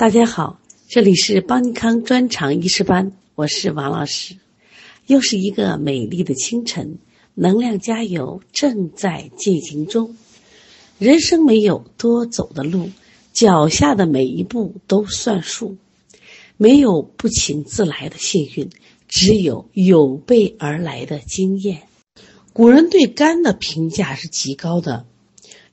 大家好，这里是邦尼康专场医师班，我是王老师。又是一个美丽的清晨，能量加油正在进行中。人生没有多走的路，脚下的每一步都算数。没有不请自来的幸运，只有有备而来的经验。古人对肝的评价是极高的，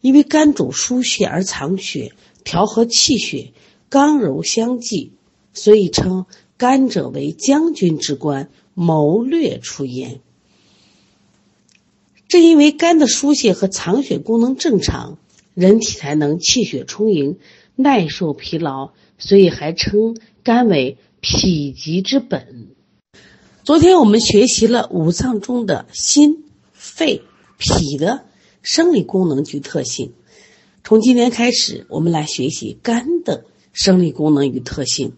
因为肝主疏泄而藏血，调和气血。刚柔相济，所以称肝者为将军之官，谋略出焉。正因为肝的疏泄和藏血功能正常，人体才能气血充盈，耐受疲劳，所以还称肝为脾极之本。昨天我们学习了五脏中的心、肺、脾的生理功能及特性，从今天开始，我们来学习肝的。生理功能与特性。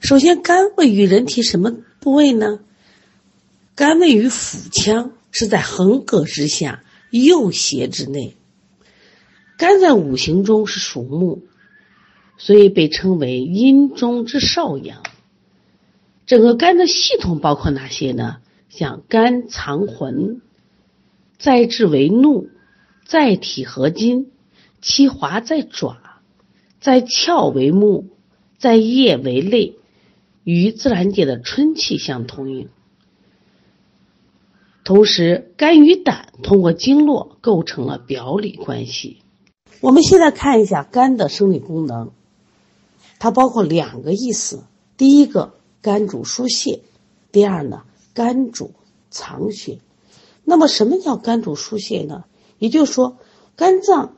首先，肝位于人体什么部位呢？肝位于腹腔，是在横膈之下，右胁之内。肝在五行中是属木，所以被称为阴中之少阳。整个肝的系统包括哪些呢？像肝藏魂，在志为怒，在体合金，其华在爪。在窍为目，在液为泪，与自然界的春气相通应。同时，肝与胆通过经络构成了表里关系。我们现在看一下肝的生理功能，它包括两个意思：第一个，肝主疏泄；第二呢，肝主藏血。那么，什么叫肝主疏泄呢？也就是说，肝脏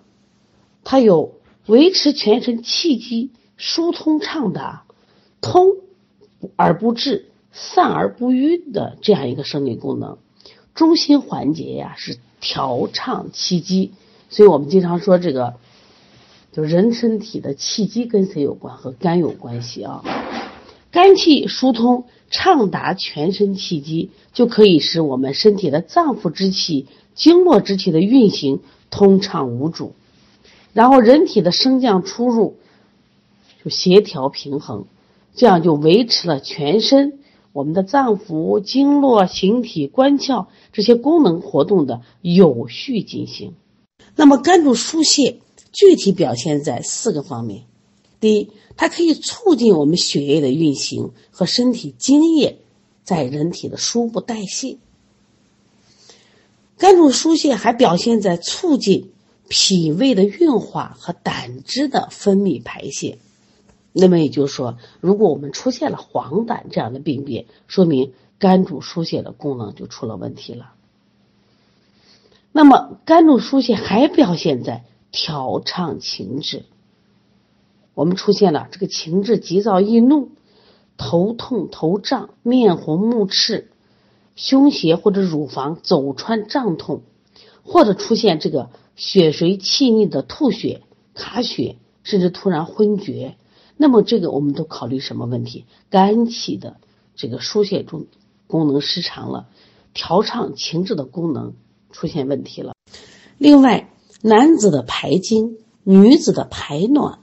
它有。维持全身气机疏通畅达，通而不滞，散而不瘀的这样一个生理功能。中心环节呀是调畅气机，所以我们经常说这个，就人身体的气机跟谁有关？和肝有关系啊。肝气疏通畅达全身气机，就可以使我们身体的脏腑之气、经络之气的运行通畅无阻。然后人体的升降出入就协调平衡，这样就维持了全身我们的脏腑、经络、形体、官窍这些功能活动的有序进行。那么肝主疏泄，具体表现在四个方面：第一，它可以促进我们血液的运行和身体精液在人体的输布代谢；肝主疏泄还表现在促进。脾胃的运化和胆汁的分泌排泄，那么也就是说，如果我们出现了黄疸这样的病变，说明肝主疏泄的功能就出了问题了。那么肝主疏泄还表现在调畅情志，我们出现了这个情志急躁易怒、头痛头胀、面红目赤、胸胁或者乳房走穿胀痛，或者出现这个。血水气逆的吐血、卡血，甚至突然昏厥，那么这个我们都考虑什么问题？肝气的这个疏泄中功能失常了，调畅情志的功能出现问题了。另外，男子的排精、女子的排卵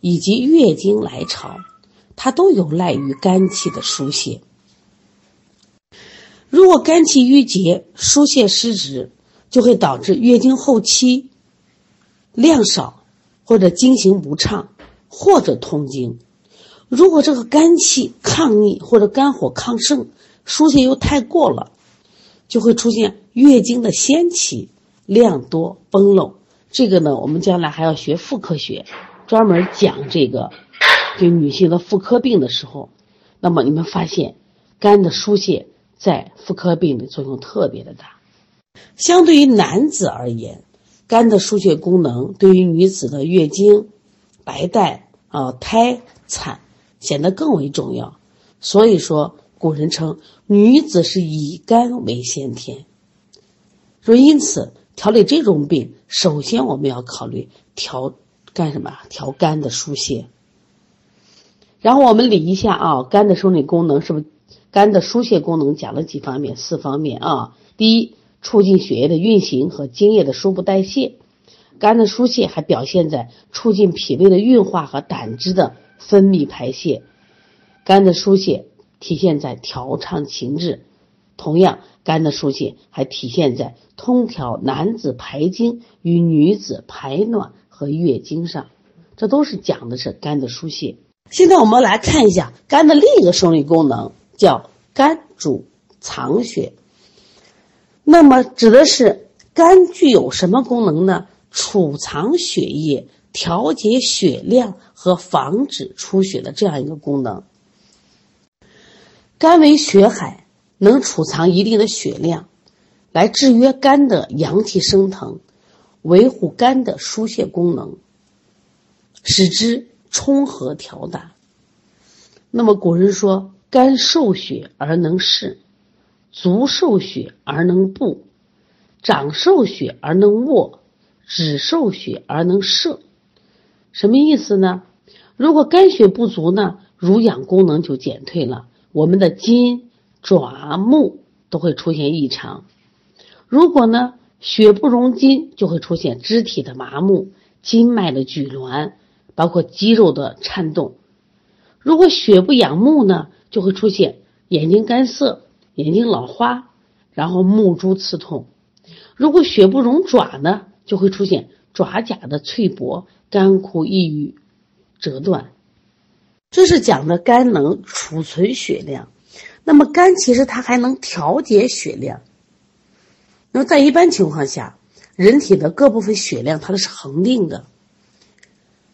以及月经来潮，它都有赖于肝气的疏泄。如果肝气郁结、疏泄失职，就会导致月经后期量少，或者经行不畅，或者痛经。如果这个肝气抗逆或者肝火亢盛，疏泄又太过了，就会出现月经的先期量多崩漏。这个呢，我们将来还要学妇科学，专门讲这个，就女性的妇科病的时候，那么你们发现肝的疏泄在妇科病的作用特别的大。相对于男子而言，肝的疏泄功能对于女子的月经、白带啊、胎产显得更为重要。所以说，古人称女子是以肝为先天。说因此，调理这种病，首先我们要考虑调干什么？调肝的疏泄。然后我们理一下啊，肝的生理功能是不是？肝的疏泄功能讲了几方面？四方面啊。第一。促进血液的运行和精液的输布代谢，肝的疏泄还表现在促进脾胃的运化和胆汁的分泌排泄。肝的疏泄体现在调畅情志，同样，肝的疏泄还体现在通调男子排精与女子排卵和月经上。这都是讲的是肝的疏泄。现在我们来看一下肝的另一个生理功能，叫肝主藏血。那么指的是肝具有什么功能呢？储藏血液、调节血量和防止出血的这样一个功能。肝为血海，能储藏一定的血量，来制约肝的阳气升腾，维护肝的疏泄功能，使之充和调达。那么古人说：“肝受血而能视，足受血而能步，掌受血而能握，指受血而能射。”什么意思呢？如果肝血不足呢，濡养功能就减退了。我们的筋、爪、目都会出现异常。如果呢，血不容筋，就会出现肢体的麻木、筋脉的拘挛，包括肌肉的颤动。如果血不养目呢，就会出现眼睛干涩、眼睛老花，然后目珠刺痛。如果血不容爪呢，就会出现爪甲的脆薄、干枯易于折断。这是讲的肝能储存血量，那么肝其实它还能调节血量。那么在一般情况下，人体的各部分血量它都是恒定的。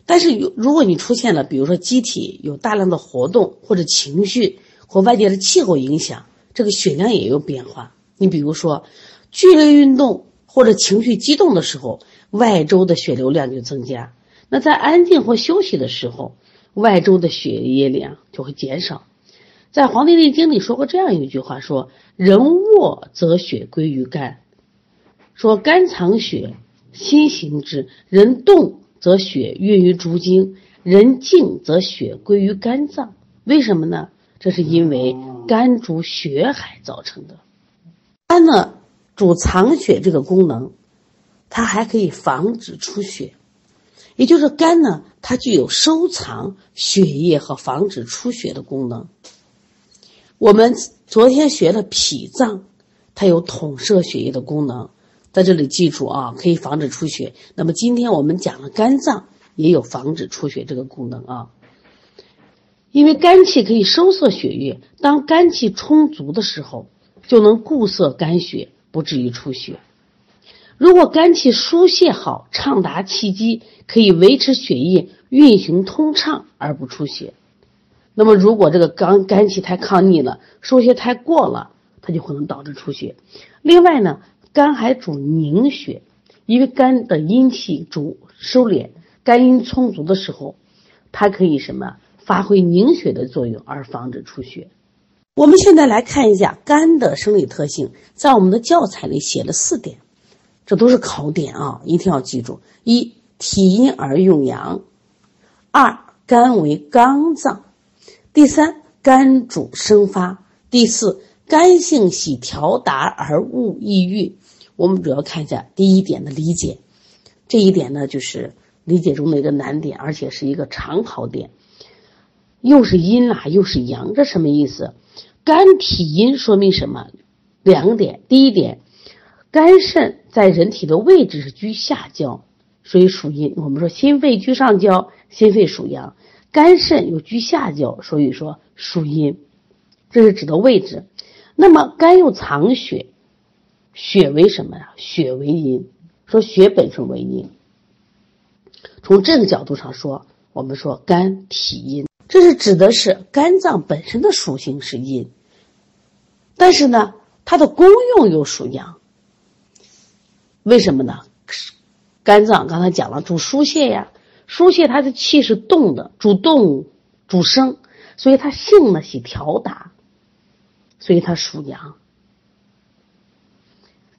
但是有如果你出现了，比如说机体有大量的活动，或者情绪或外界的气候影响，这个血量也有变化。你比如说剧烈运动或者情绪激动的时候，外周的血流量就增加；那在安静或休息的时候，外周的血液量就会减少，在《黄帝内经》里说过这样一句话：说人卧则血归于肝，说肝藏血，心行之；人动则血运于足经，人静则血归于肝脏。为什么呢？这是因为肝主血海造成的。肝呢，主藏血这个功能，它还可以防止出血。也就是肝呢，它具有收藏血液和防止出血的功能。我们昨天学了脾脏，它有统摄血液的功能，在这里记住啊，可以防止出血。那么今天我们讲了肝脏也有防止出血这个功能啊，因为肝气可以收缩血液，当肝气充足的时候，就能固涩肝血，不至于出血。如果肝气疏泄好，畅达气机，可以维持血液运行通畅而不出血。那么，如果这个肝肝气太抗逆了，疏泄太过了，它就可能导致出血。另外呢，肝还主凝血，因为肝的阴气主收敛，肝阴充足的时候，它可以什么发挥凝血的作用而防止出血。我们现在来看一下肝的生理特性，在我们的教材里写了四点。这都是考点啊，一定要记住：一、体阴而用阳；二、肝为刚脏；第三，肝主生发；第四，肝性喜调达而恶抑郁。我们主要看一下第一点的理解，这一点呢，就是理解中的一个难点，而且是一个常考点。又是阴啊，又是阳，这什么意思？肝体阴说明什么？两点，第一点。肝肾在人体的位置是居下焦，所以属阴。我们说心肺居上焦，心肺属阳；肝肾又居下焦，所以说属阴。这是指的位置。那么肝又藏血，血为什么呀？血为阴，说血本身为阴。从这个角度上说，我们说肝体阴，这是指的是肝脏本身的属性是阴，但是呢，它的功用又属阳。为什么呢？肝脏刚才讲了，主疏泄呀，疏泄它的气是动的，主动主生，所以它性呢喜调达，所以它属阳。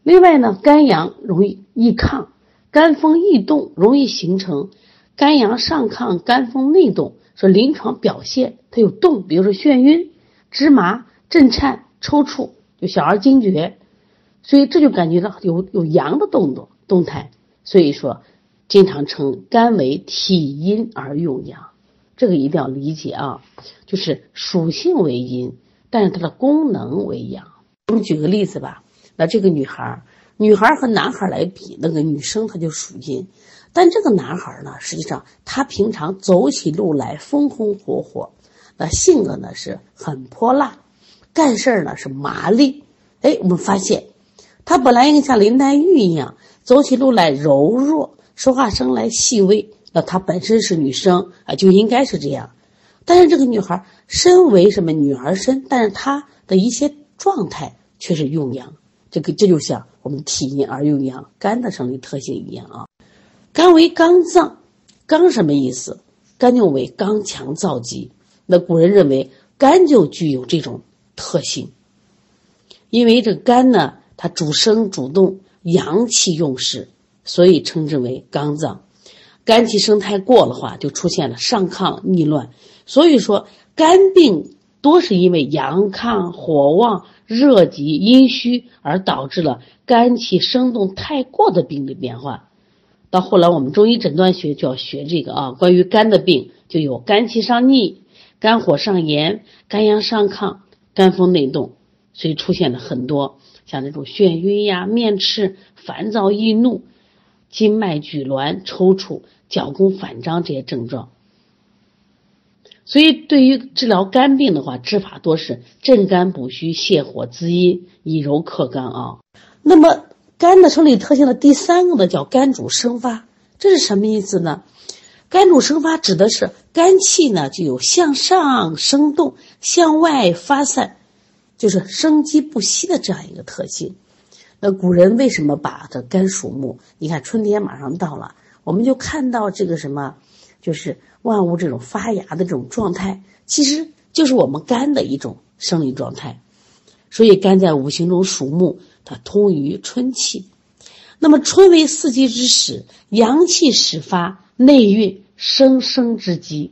另外呢，肝阳容易易亢，肝风易动，容易形成肝阳上亢、肝风内动。说临床表现它有动，比如说眩晕、芝麻、震颤、抽搐，就小儿惊厥。所以这就感觉到有有阳的动作动态，所以说经常称肝为体阴而用阳，这个一定要理解啊，就是属性为阴，但是它的功能为阳。我们举个例子吧，那这个女孩，女孩和男孩来比，那个女生她就属阴，但这个男孩呢，实际上他平常走起路来风风火火，那性格呢是很泼辣，干事儿呢是麻利。哎，我们发现他本来应该像林黛玉一样，走起路来柔弱，说话声来细微。那她本身是女生啊，就应该是这样。但是这个女孩身为什么女儿身，但是她的一些状态却是用阳。这个这就像我们体阴而用阳，肝的生理特性一样啊。肝为刚脏，刚什么意思？肝就为刚强燥急。那古人认为肝就具有这种特性，因为这肝呢，它主生主动，阳气用事，所以称之为刚脏。肝气生太过的话，就出现了上亢逆乱。所以说，肝病多是因为阳亢、火旺、热急、阴虚而导致了肝气生动太过的病理变化。到后来，我们中医诊断学就要学这个啊，关于肝的病就有肝气上逆、肝火上炎、肝阳上亢、肝风内动，所以出现了很多像那种眩晕呀、面赤、烦躁易怒。筋脉拘挛、抽搐、脚弓反张这些症状，所以对于治疗肝病的话，治法多是镇肝补虚、泻火滋阴、以柔克刚啊。那么肝的生理特性的第三个呢，叫肝主生发，这是什么意思呢？肝主生发指的是肝气呢就有向上生动、向外发散，就是生机不息的这样一个特性。那古人为什么把这肝属木？你看春天马上到了，我们就看到这个什么，就是万物这种发芽的这种状态，其实就是我们肝的一种生理状态。所以肝在五行中属木，它通于春气。那么春为四季之始，阳气始发，内蕴生生之机。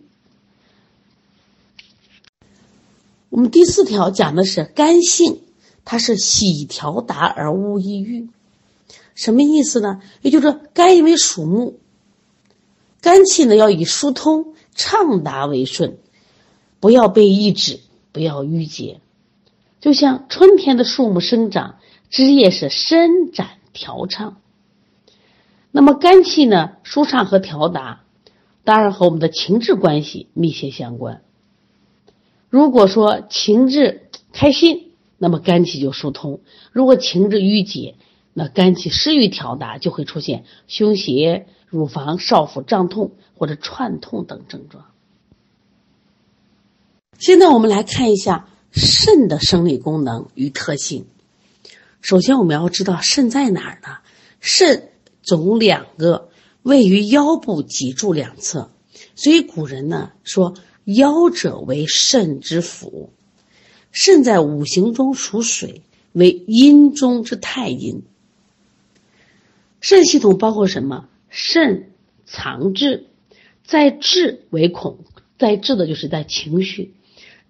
我们第四条讲的是肝性。它是喜调达而无抑郁，什么意思呢？也就是说，肝因为属木，肝气呢要以疏通畅达为顺，不要被抑制，不要郁结。就像春天的树木生长，枝叶是伸展调畅。那么肝气呢舒畅和调达，当然和我们的情志关系密切相关。如果说情志开心。那么肝气就疏通，如果情志郁结，那肝气失于调达，就会出现胸胁、乳房、少腹胀痛或者串痛等症状。现在我们来看一下肾的生理功能与特性。首先，我们要知道肾在哪儿呢？肾总两个，位于腰部脊柱两侧，所以古人呢说：“腰者为肾之府。”肾在五行中属水，为阴中之太阴。肾系统包括什么？肾藏志，在志为恐，在志的就是在情绪，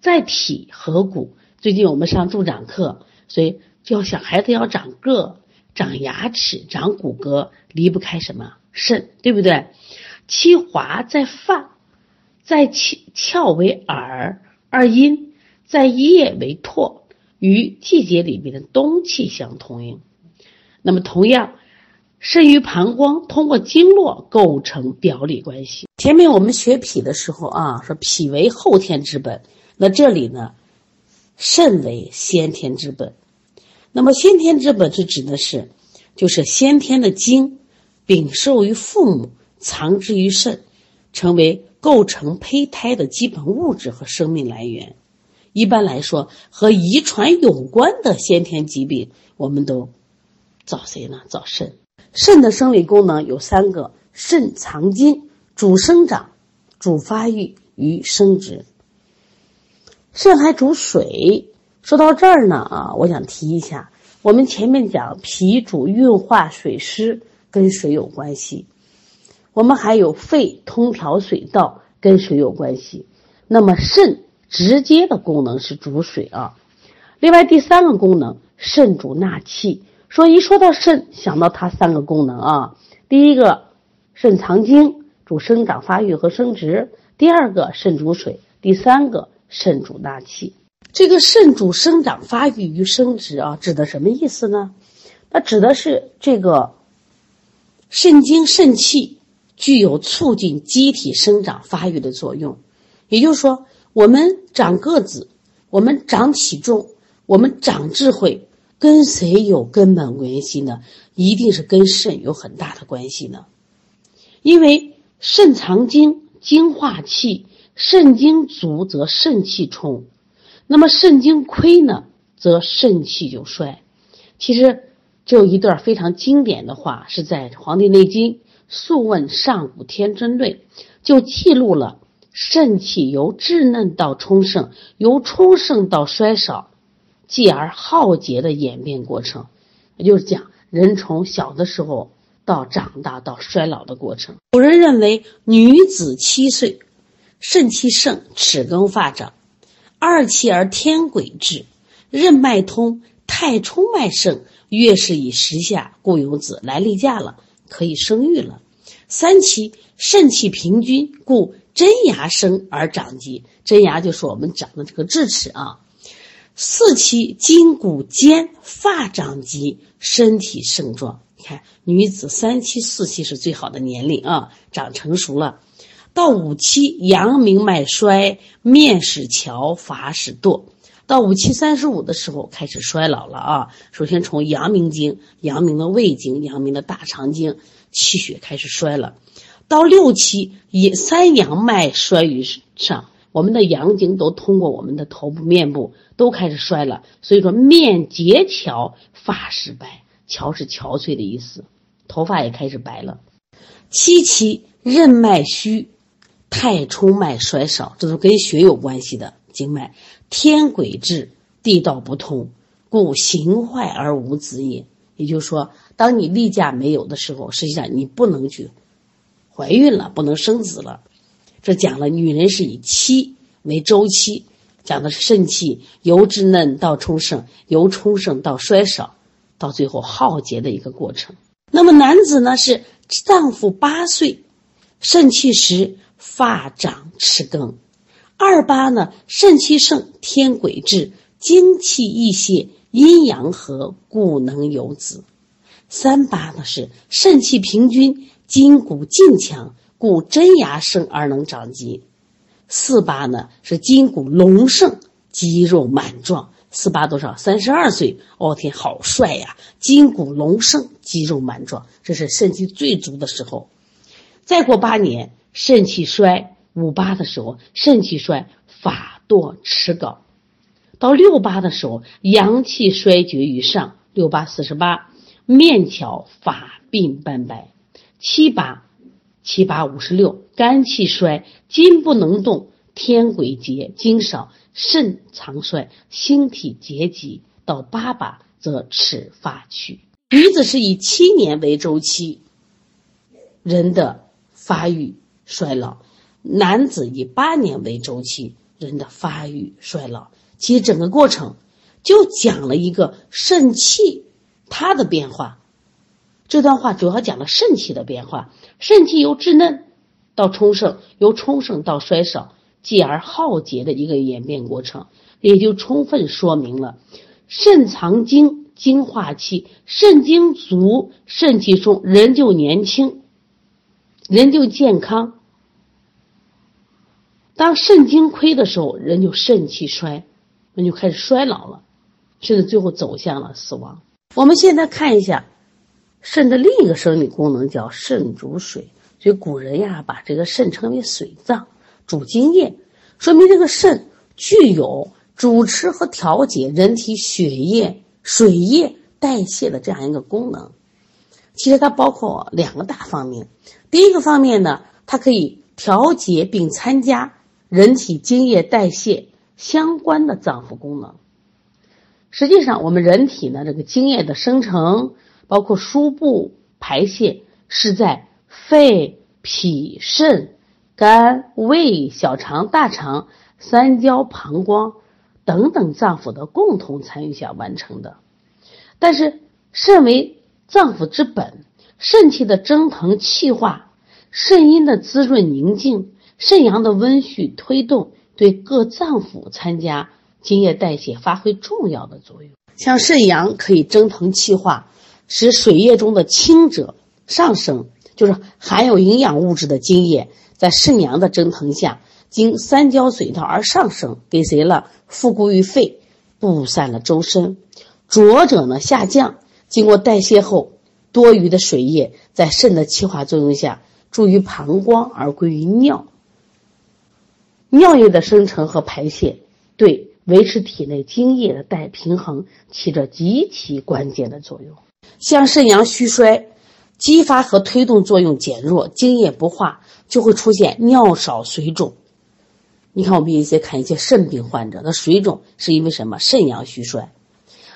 在体合谷。最近我们上助长课，所以就要想孩子要长个、长牙齿、长骨骼，离不开什么肾，对不对？其华在发，在窍窍为耳，二阴。在叶为唾，与季节里面的冬气相通应。那么同样，肾与膀胱通过经络构成表里关系。前面我们学脾的时候啊，说脾为后天之本，那这里呢，肾为先天之本。那么先天之本是指的是，就是先天的精，禀受于父母，藏之于肾，成为构成胚胎的基本物质和生命来源。一般来说，和遗传有关的先天疾病，我们都找谁呢？找肾。肾的生理功能有三个：肾藏精，主生长，主发育与生殖。肾还主水。说到这儿呢，啊，我想提一下，我们前面讲脾主运化水湿，跟水有关系。我们还有肺通调水道，跟水有关系。那么肾。直接的功能是主水啊，另外第三个功能，肾主纳气。说一说到肾，想到它三个功能啊，第一个，肾藏精，主生长发育和生殖；第二个肾主水，第三个肾主纳气。这个肾主生长发育与生殖啊，指的什么意思呢？那指的是这个肾精肾气具有促进机体生长发育的作用。也就是说，我们长个子，我们长体重，我们长智慧，跟谁有根本关系呢？一定是跟肾有很大的关系呢。因为肾藏精，精化气，肾精足则肾气充。那么肾精亏呢，则肾气就衰。其实，这有一段非常经典的话，是在《黄帝内经·素问·上古天真论》，就记录了肾气由稚嫩到充盛，由充盛到衰少，继而耗竭的演变过程。也就是讲，人从小的时候到长大到衰老的过程。古人认为，女子七岁，肾气盛，齿更发长。二气而天癸至，任脉通，太冲脉盛，月事以时下，故有子来例假了，可以生育了。三期肾气平均，故真牙生而长疾。真牙就是我们长的这个智齿啊。四期筋骨坚，发长肌，身体盛壮。你看，女子三期、四期是最好的年龄啊，长成熟了。到五期，阳明脉衰，面始憔，发始堕。到五七三十五的时候，开始衰老了啊。首先从阳明经、阳明的胃经、阳明的大肠经，气血开始衰了。到六期，以三阳脉衰于上，我们的阳经都通过我们的头部、面部都开始衰了。所以说，面结憔，发始白。憔是憔悴的意思，头发也开始白了。七期，任脉虚。太冲脉衰少，这都跟血有关系的经脉。天癸至，地道不通，故形坏而无子也。也就是说，当你例假没有的时候，实际上你不能去怀孕了，不能生子了。这讲了，女人是以七为周期，讲的是肾气由稚嫩到充盛，由充盛到衰少，到最后耗竭的一个过程。那么男子呢，是脏腑八岁，肾气实。发长齿更，二八呢？肾气盛，天癸至，精气溢泄，阴阳和，故能有子。三八呢是肾气平均，筋骨劲强，故真牙生而能长肌。四八呢是筋骨隆盛，肌肉满壮。四八多少？三十二岁。哦天，好帅呀！筋骨隆盛，肌肉满壮，这是肾气最足的时候。再过八年。肾气衰，五八的时候，肾气衰，法堕齿槁；到六八的时候，阳气衰绝于上，六八四十八，面巧，发鬓斑白；七八，七八五十六，肝气衰，筋不能动，天癸竭，精少，肾藏衰，星体结集；到八八则齿发去。女子是以七年为周期，人的发育。衰老，男子以八年为周期，人的发育衰老，其实整个过程就讲了一个肾气它的变化。这段话主要讲了肾气的变化，肾气由稚嫩到充盛，由充盛到衰少，继而耗竭的一个演变过程，也就充分说明了肾藏精，精化气，肾精足，肾气充，人就年轻，人就健康。当肾精亏的时候，人就肾气衰，那就开始衰老了，甚至最后走向了死亡。我们现在看一下肾的另一个生理功能，叫肾主水。所以古人呀，把这个肾称为水脏，主津液，说明这个肾具有主持和调节人体血液、水液代谢的这样一个功能。其实它包括两个大方面，第一个方面呢，它可以调节并参加。人体精液代谢相关的脏腑功能，实际上我们人体呢，这个精液的生成，包括输布、排泄，是在肺、脾、肾、肝、胃、小肠、大肠、三焦、膀胱等等脏腑的共同参与下完成的。但是，肾为脏腑之本，肾气的蒸腾气化，肾阴的滋润宁静。肾阳的温煦推动，对各脏腑参加津液代谢发挥重要的作用。像肾阳可以蒸腾气化，使水液中的清者上升，就是含有营养物质的津液，在肾阳的蒸腾下，经三焦水道而上升，给谁了？复固于肺，布散了周身。浊者呢下降，经过代谢后，多余的水液在肾的气化作用下，注于膀胱而归于尿。尿液的生成和排泄，对维持体内精液的代平衡起着极其关键的作用。像肾阳虚衰，激发和推动作用减弱，精液不化，就会出现尿少水肿。你看，我们一些看一些肾病患者，的水肿是因为什么？肾阳虚衰。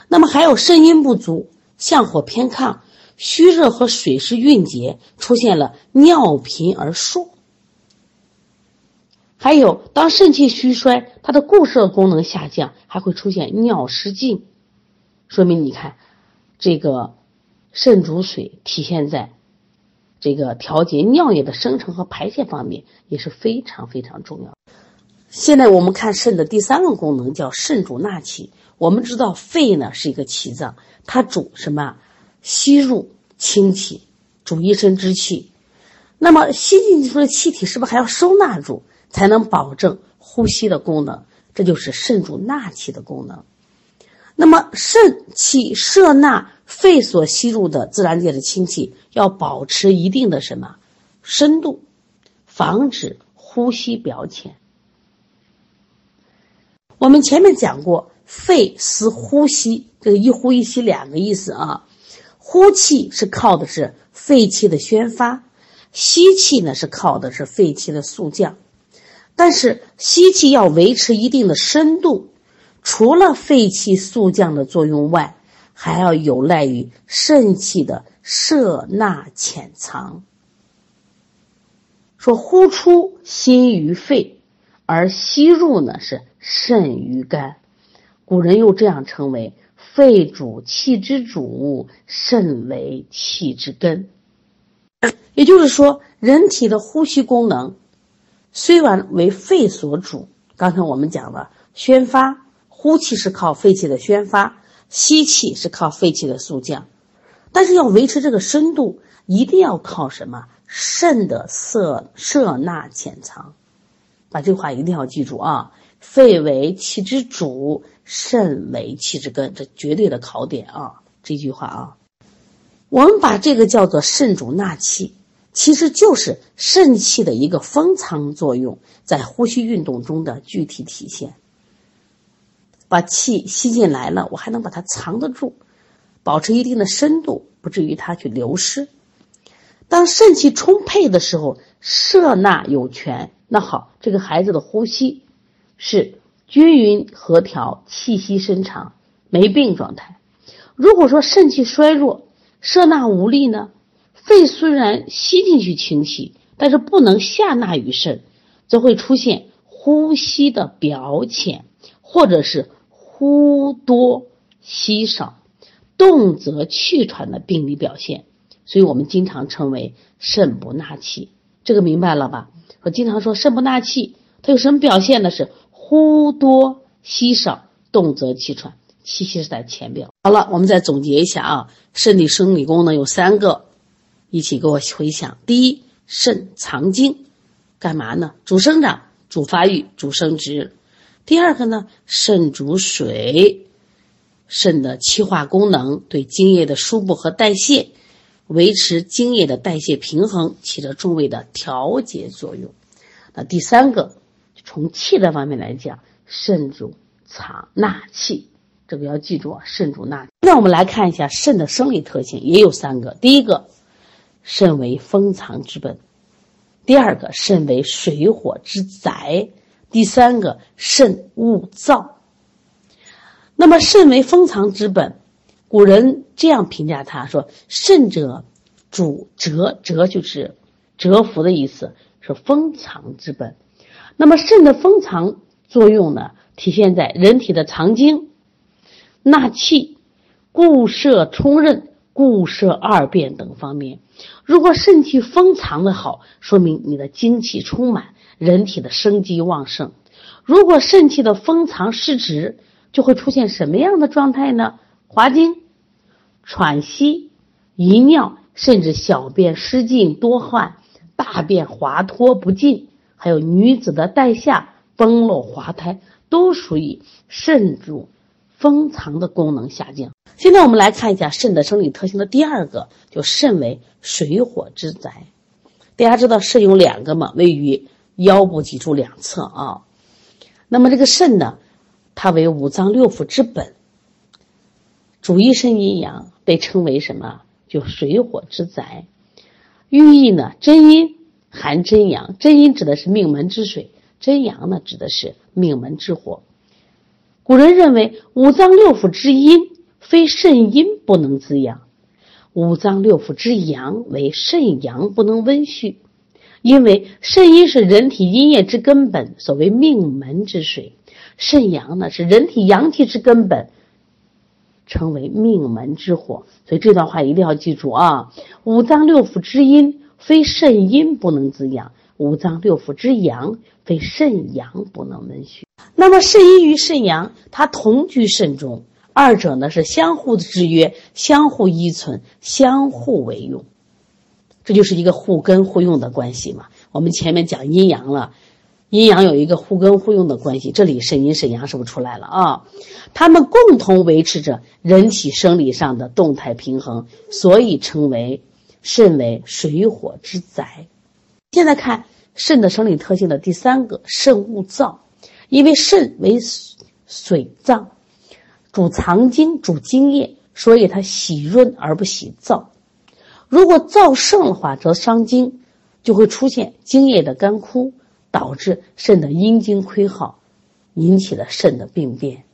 那么还有肾阴不足、相火偏亢、虚热和水湿蕴结，出现了尿频而数。还有当肾气虚衰，它的固摄功能下降，还会出现尿失禁，说明你看，这个肾主水，体现在这个调节尿液的生成和排泄方面也是非常非常重要。现在我们看肾的第三个功能叫肾主纳气。我们知道肺呢是一个气脏，它主什么？吸入清气，主一身之气。那么吸进去的气体是不是还要收纳住，才能保证呼吸的功能？这就是肾主纳气的功能。那么肾气摄纳肺所吸入的自然界的清气，要保持一定的什么深度，防止呼吸表浅。我们前面讲过。肺司呼吸，这个一呼一吸两个意思啊。呼气是靠的是肺气的宣发，吸气呢是靠的是肺气的肃降。但是吸气要维持一定的深度，除了肺气肃降的作用外，还要有赖于肾气的摄纳潜藏。说呼出心于肺，而吸入呢是肾于肝。古人又这样称为“肺主气之主，肾为气之根”。也就是说，人体的呼吸功能虽然为肺所主，刚才我们讲了，宣发呼气是靠肺气的宣发，吸气是靠肺气的肃降，但是要维持这个深度，一定要靠什么？肾的摄摄纳潜藏。把这话一定要记住啊！肺为气之主。肾为气之根，这绝对的考点啊！这句话啊，我们把这个叫做肾主纳气，其实就是肾气的一个封藏作用，在呼吸运动中的具体体现。把气吸进来了，我还能把它藏得住，保持一定的深度，不至于它去流失。当肾气充沛的时候，摄纳有权，那好，这个孩子的呼吸是。均匀和调，气息深长，没病状态。如果说肾气衰弱，摄纳无力呢？肺虽然吸进去清气，但是不能下纳于肾，则会出现呼吸的表浅，或者是呼多吸少，动则气喘的病理表现。所以我们经常称为肾不纳气，这个明白了吧？我经常说肾不纳气，它有什么表现呢？是。呼多吸少，动则气喘，气息是在前边。好了，我们再总结一下啊，肾的生理功能有三个，一起给我回想。第一，肾藏精，干嘛呢？主生长、主发育、主生殖。第二个呢，肾主水，肾的气化功能对精液的输布和代谢，维持精液的代谢平衡，起着重位的调节作用。那第三个。从气的方面来讲，肾主藏纳气，这个要记住啊。肾主纳。那我们来看一下肾的生理特性，也有三个。第一个，肾为封藏之本；第二个，肾为水火之宅；第三个，肾勿燥。那么，肾为封藏之本，古人这样评价它说：“肾者，主蛰，蛰就是蛰伏的意思，是封藏之本。”那么肾的封藏作用呢，体现在人体的藏精、纳气、固摄充任、固摄二便等方面。如果肾气封藏的好，说明你的精气充满，人体的生机旺盛。如果肾气的封藏失职，就会出现什么样的状态呢？滑精、喘息、遗尿，甚至小便失禁、多汗、大便滑脱不尽，还有女子的带下、崩漏、滑胎，都属于肾主封藏的功能下降。现在我们来看一下肾的生理特性的第二个，就肾为水火之宅。大家知道肾有两个嘛，位于腰部脊柱两侧啊。那么这个肾呢，它为五脏六腑之本，主一身阴阳，被称为什么？就水火之宅。寓意呢，真阴含真阳，真阴指的是命门之水，真阳呢指的是命门之火。古人认为五脏六腑之阴。非肾阴不能滋养，五脏六腑之阳为肾阳不能温煦，因为肾阴是人体阴液之根本，所谓命门之水；肾阳呢是人体阳气之根本，称为命门之火。所以这段话一定要记住啊！五脏六腑之阴非肾阴不能滋养，五脏六腑之阳非肾阳不能温煦。那么肾阴与肾阳，它同居肾中。二者呢是相互制约，相互依存，相互为用，这就是一个互根互用的关系嘛。我们前面讲阴阳了，阴阳有一个互根互用的关系，这里肾阴肾阳是不是出来了啊？它们共同维持着人体生理上的动态平衡，所以称为肾为水火之宅。现在看肾的生理特性的第三个，肾勿燥，因为肾为水脏。主藏精，主精液，所以它喜润而不喜燥。如果燥盛的话，则伤精，就会出现精液的干枯，导致肾的阴精亏耗，引起了肾的病变。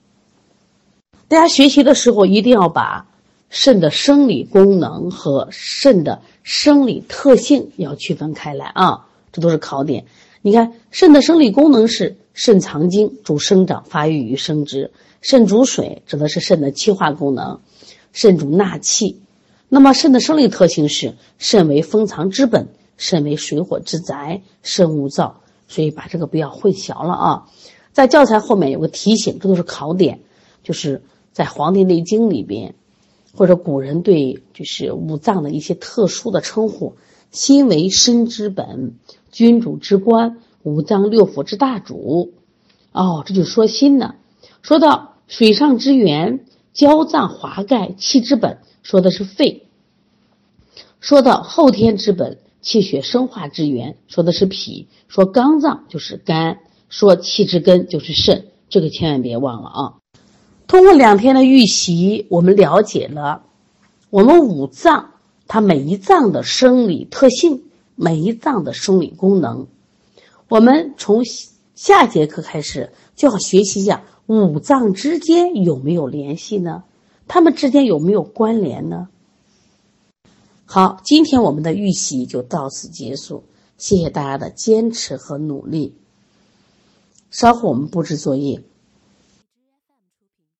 大家学习的时候一定要把肾的生理功能和肾的生理特性要区分开来啊，这都是考点。你看，肾的生理功能是肾藏精，主生长发育与生殖。肾主水，指的是肾的气化功能；肾主纳气。那么肾的生理特性是肾为封藏之本，肾为水火之宅，肾勿燥。所以把这个不要混淆了啊！在教材后面有个提醒，这都是考点，就是在《黄帝内经》里边，或者古人对就是五脏的一些特殊的称呼：心为身之本，君主之官，五脏六腑之大主。哦，这就说心呢。说到。水上之源，焦脏华盖，气之本，说的是肺；说到后天之本，气血生化之源，说的是脾；说肝脏就是肝；说气之根就是肾。这个千万别忘了啊！通过两天的预习，我们了解了我们五脏它每一脏的生理特性，每一脏的生理功能。我们从下节课开始就要学习一下。五脏之间有没有联系呢？它们之间有没有关联呢？好，今天我们的预习就到此结束，谢谢大家的坚持和努力。稍后我们布置作业。